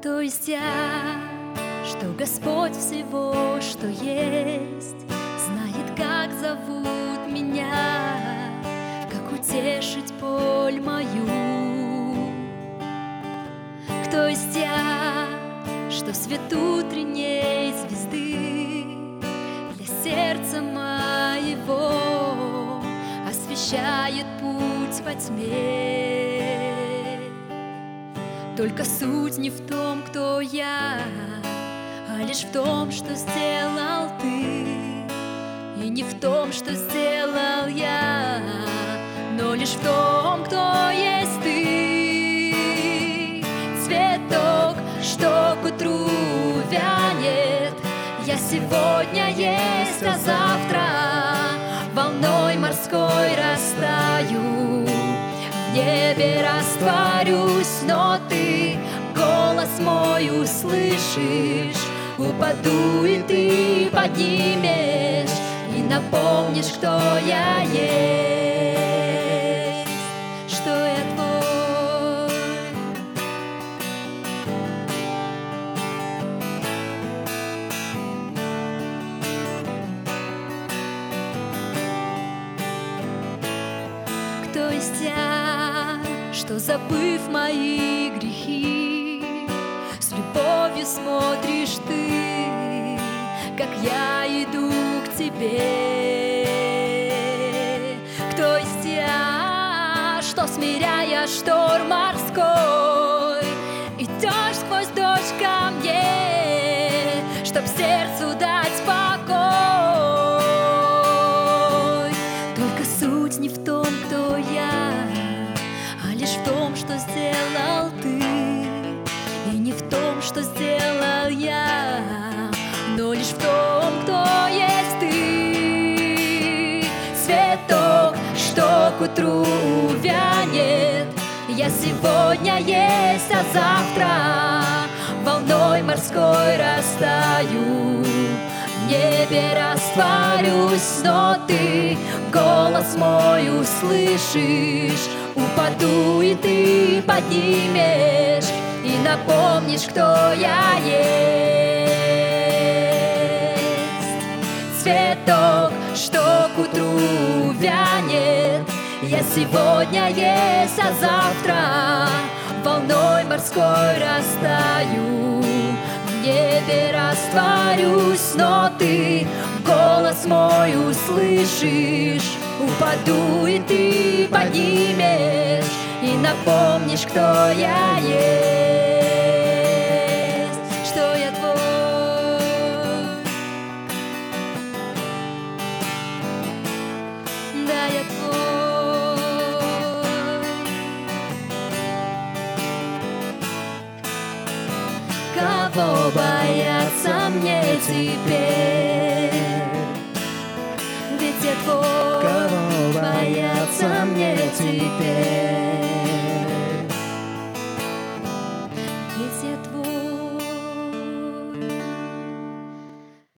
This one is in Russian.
Кто есть я, что Господь всего, что есть, Знает, как зовут меня, как утешить боль мою. Кто есть я, что свет утренней звезды Для сердца моего освещает путь во тьме. Только суть не в том, кто я, а лишь в том, что сделал ты. И не в том, что сделал я, но лишь в том, кто есть ты. Цветок, что к утру вянет, я сегодня есть, а завтра волной морской растаю. Небе растворюсь, но ты голос мой услышишь, упаду и ты поднимешь и напомнишь, кто я есть, что я твой. Кто есть я, что забыв мои грехи, с любовью смотришь ты, как я иду к тебе. Кто есть я, что смиряя шторм морской, идешь сквозь дождь ко мне, чтоб сердцу дать покой. Только суть не в том, кто я, лишь в том, что сделал ты, и не в том, что сделал я, но лишь в том, кто есть ты. Цветок, что к утру увянет, я сегодня есть, а завтра волной морской растаю. В небе растворюсь, но ты голос мой услышишь. Упаду, и ты поднимешь и напомнишь, кто я есть. Цветок, что к утру вянет, я сегодня есть, а завтра волной морской растаю. В небе растворюсь, но ты голос мой услышишь. Упаду, и ты поднимешь и напомнишь, кто я есть, что я твой. Да, я твой. Кого бояться мне теперь?